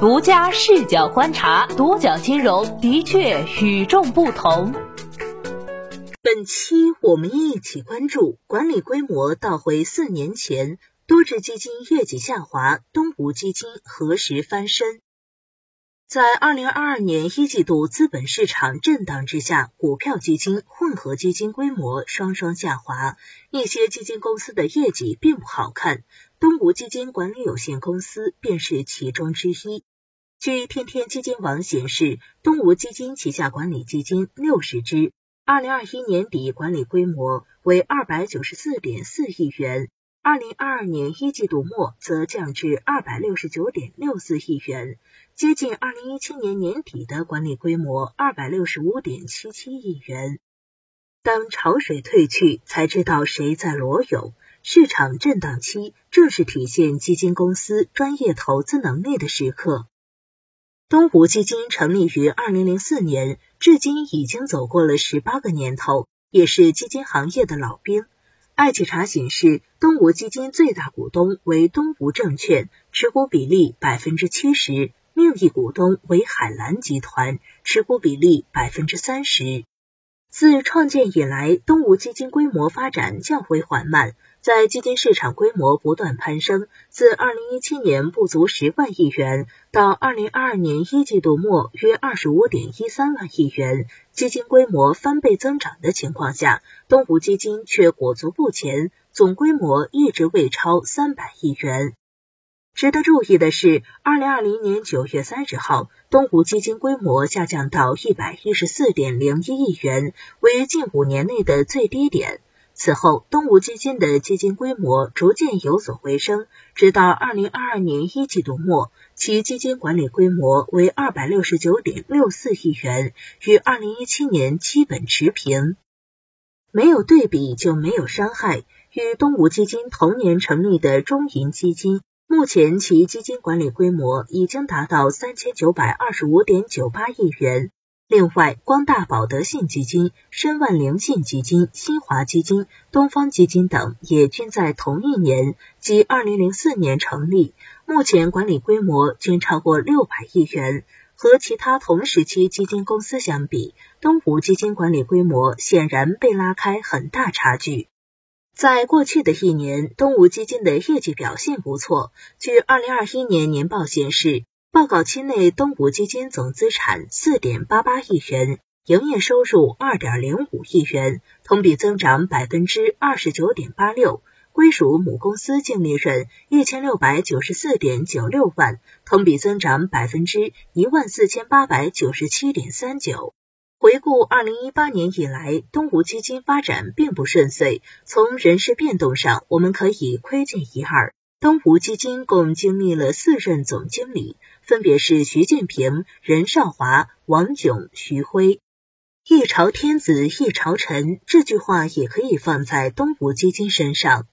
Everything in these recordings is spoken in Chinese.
独家视角观察，多角金融的确与众不同。本期我们一起关注管理规模倒回四年前，多只基金业绩下滑，东吴基金何时翻身？在二零二二年一季度资本市场震荡之下，股票基金、混合基金规模双双下滑，一些基金公司的业绩并不好看。东吴基金管理有限公司便是其中之一。据天天基金网显示，东吴基金旗下管理基金六十只，二零二一年底管理规模为二百九十四点四亿元，二零二二年一季度末则降至二百六十九点六四亿元，接近二零一七年年底的管理规模二百六十五点七七亿元。当潮水退去，才知道谁在裸泳。市场震荡期正是体现基金公司专业投资能力的时刻。东吴基金成立于二零零四年，至今已经走过了十八个年头，也是基金行业的老兵。爱企查显示，东吴基金最大股东为东吴证券，持股比例百分之七十；另一股东为海蓝集团，持股比例百分之三十。自创建以来，东吴基金规模发展较为缓慢。在基金市场规模不断攀升，自二零一七年不足十万亿元，到二零二二年一季度末约二十五点一三万亿元，基金规模翻倍增长的情况下，东吴基金却裹足不前，总规模一直未超三百亿元。值得注意的是，二零二零年九月三十号，东吴基金规模下降到一百一十四点零一亿元，为近五年内的最低点。此后，东吴基金的基金规模逐渐有所回升，直到二零二二年一季度末，其基金管理规模为二百六十九点六四亿元，与二零一七年基本持平。没有对比就没有伤害。与东吴基金同年成立的中银基金，目前其基金管理规模已经达到三千九百二十五点九八亿元。另外，光大保德信基金、申万灵信基金、新华基金、东方基金等也均在同一年，即二零零四年成立，目前管理规模均超过六百亿元。和其他同时期基金公司相比，东吴基金管理规模显然被拉开很大差距。在过去的一年，东吴基金的业绩表现不错。据二零二一年年报显示。报告期内，东吴基金总资产四点八八亿元，营业收入二点零五亿元，同比增长百分之二十九点八六。归属母公司净利润一千六百九十四点九六万，同比增长百分之一万四千八百九十七点三九。回顾二零一八年以来，东吴基金发展并不顺遂。从人事变动上，我们可以窥见一二。东吴基金共经历了四任总经理，分别是徐建平、任少华、王炯、徐辉。一朝天子一朝臣，这句话也可以放在东吴基金身上。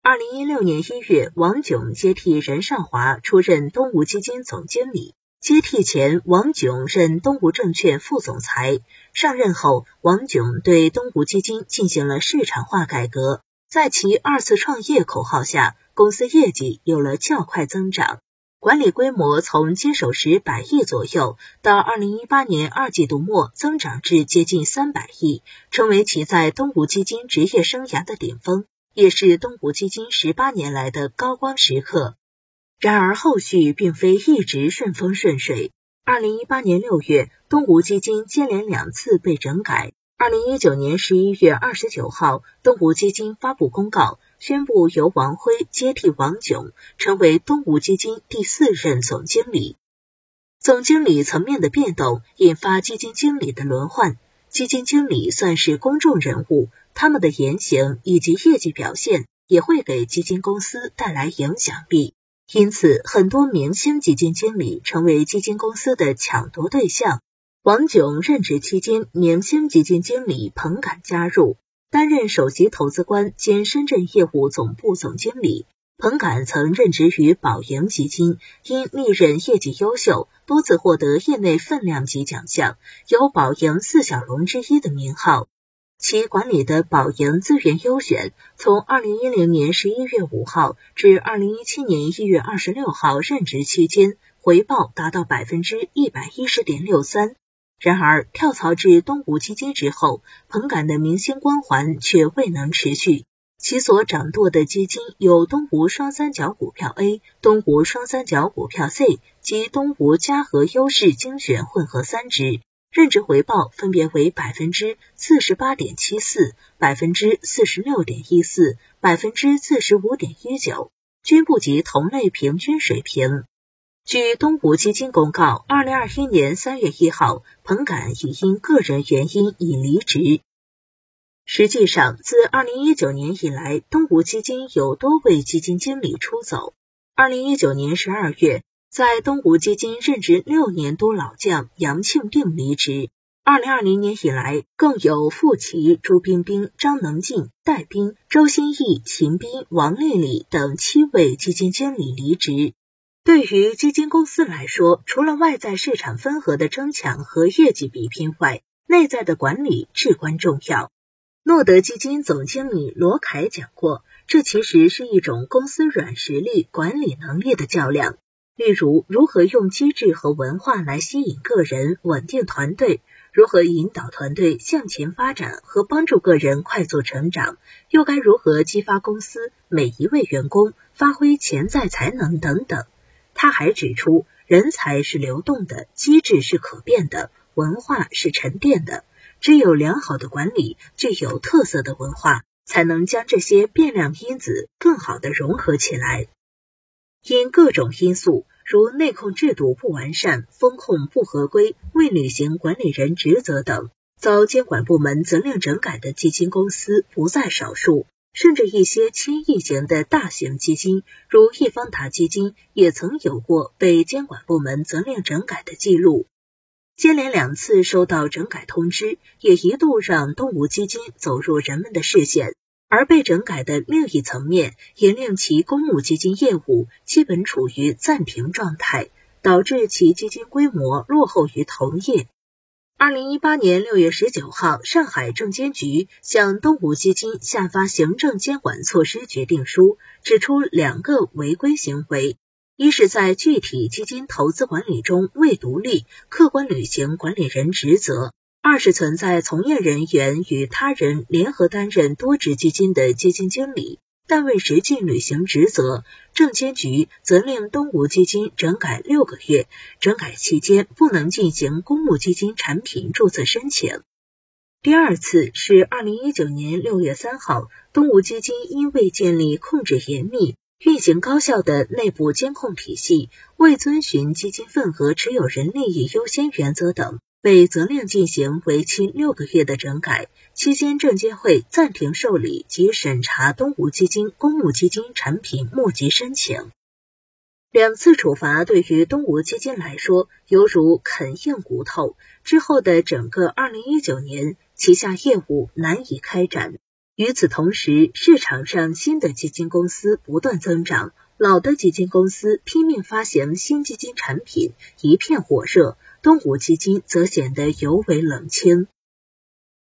二零一六年一月，王炯接替任少华出任东吴基金总经理。接替前，王炯任东吴证券副总裁。上任后，王炯对东吴基金进行了市场化改革。在其二次创业口号下，公司业绩有了较快增长，管理规模从接手时百亿左右，到二零一八年二季度末增长至接近三百亿，成为其在东吴基金职业生涯的顶峰，也是东吴基金十八年来的高光时刻。然而，后续并非一直顺风顺水。二零一八年六月，东吴基金接连两次被整改。二零一九年十一月二十九号，东吴基金发布公告，宣布由王辉接替王炯，成为东吴基金第四任总经理。总经理层面的变动，引发基金经理的轮换。基金经理算是公众人物，他们的言行以及业绩表现，也会给基金公司带来影响力。因此，很多明星基金经理成为基金公司的抢夺对象。王炯任职期间，明星基金经理彭敢加入，担任首席投资官兼深圳业务总部总经理。彭敢曾任职于宝盈基金，因历任业绩优秀，多次获得业内分量级奖项，有“宝盈四小龙”之一的名号。其管理的宝盈资源优选，从二零一零年十一月五号至二零一七年一月二十六号任职期间。回报达到百分之一百一十点六三。然而，跳槽至东吴基金之后，彭感的明星光环却未能持续。其所掌舵的基金有东吴双三角股票 A、东吴双三角股票 C 及东吴嘉禾优势精选混合三只，任职回报分别为百分之四十八点七四、百分之四十六点一四、百分之四十五点一九，均不及同类平均水平。据东吴基金公告，二零二一年三月一号，彭敢已因个人原因已离职。实际上，自二零一九年以来，东吴基金有多位基金经理出走。二零一九年十二月，在东吴基金任职六年多老将杨庆定离职。二零二零年以来，更有傅奇、朱冰冰、张能进、戴斌、周新义、秦斌、王丽丽等七位基金经理离职。对于基金公司来说，除了外在市场份额的增强和业绩比拼外，内在的管理至关重要。诺德基金总经理罗凯讲过，这其实是一种公司软实力、管理能力的较量。例如，如何用机制和文化来吸引个人、稳定团队；如何引导团队向前发展和帮助个人快速成长；又该如何激发公司每一位员工发挥潜在才能等等。他还指出，人才是流动的，机制是可变的，文化是沉淀的。只有良好的管理，具有特色的文化，才能将这些变量因子更好的融合起来。因各种因素，如内控制度不完善、风控不合规、未履行管理人职责等，遭监管部门责令整改的基金公司不在少数。甚至一些千亿型的大型基金，如易方达基金，也曾有过被监管部门责令整改的记录。接连两次收到整改通知，也一度让东吴基金走入人们的视线。而被整改的另一层面，也令其公募基金业务基本处于暂停状态，导致其基金规模落后于同业。二零一八年六月十九号，上海证监局向东吴基金下发行政监管措施决定书，指出两个违规行为：一是，在具体基金投资管理中未独立、客观履行管理人职责；二是存在从业人员与他人联合担任多只基金的基金经理。但未实际履行职责，证监局责令东吴基金整改六个月，整改期间不能进行公募基金产品注册申请。第二次是二零一九年六月三号，东吴基金因未建立控制严密、运行高效的内部监控体系，未遵循基金份额持有人利益优先原则等。被责令进行为期六个月的整改，期间证监会暂停受理及审查东吴基金公募基金产品募集申请。两次处罚对于东吴基金来说，犹如啃硬骨头。之后的整个二零一九年，旗下业务难以开展。与此同时，市场上新的基金公司不断增长，老的基金公司拼命发行新基金产品，一片火热。东吴基金则显得尤为冷清。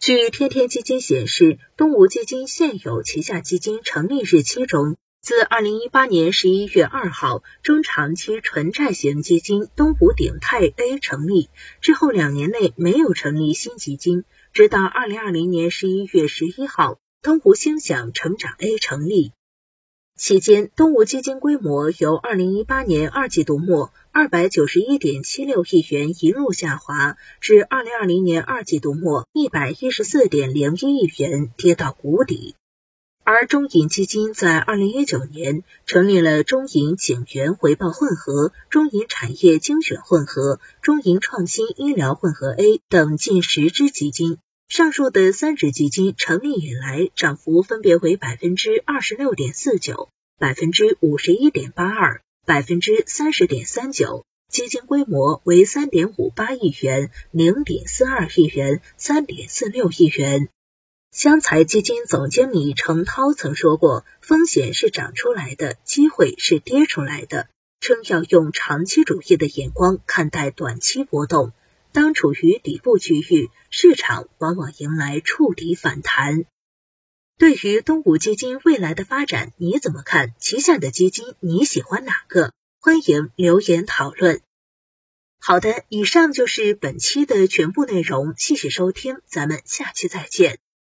据天天基金显示，东吴基金现有旗下基金成立日期中，自二零一八年十一月二号，中长期纯债型基金东吴鼎泰 A 成立之后，两年内没有成立新基金，直到二零二零年十一月十一号，东吴星享成长 A 成立。期间，东吴基金规模由二零一八年二季度末二百九十一点七六亿元一路下滑，至二零二零年二季度末一百一十四点零一亿元，跌到谷底。而中银基金在二零一九年成立了中银景元回报混合、中银产业精选混合、中银创新医疗混合 A 等近十支基金。上述的三只基金成立以来，涨幅分别为百分之二十六点四九、百分之五十一点八二、百分之三十点三九，基金规模为三点五八亿元、零点四二亿元、三点四六亿元。湘财基金总经理程涛曾说过：“风险是涨出来的，机会是跌出来的。”称要用长期主义的眼光看待短期波动。当处于底部区域，市场往往迎来触底反弹。对于东吴基金未来的发展，你怎么看？旗下的基金你喜欢哪个？欢迎留言讨论。好的，以上就是本期的全部内容，谢谢收听，咱们下期再见。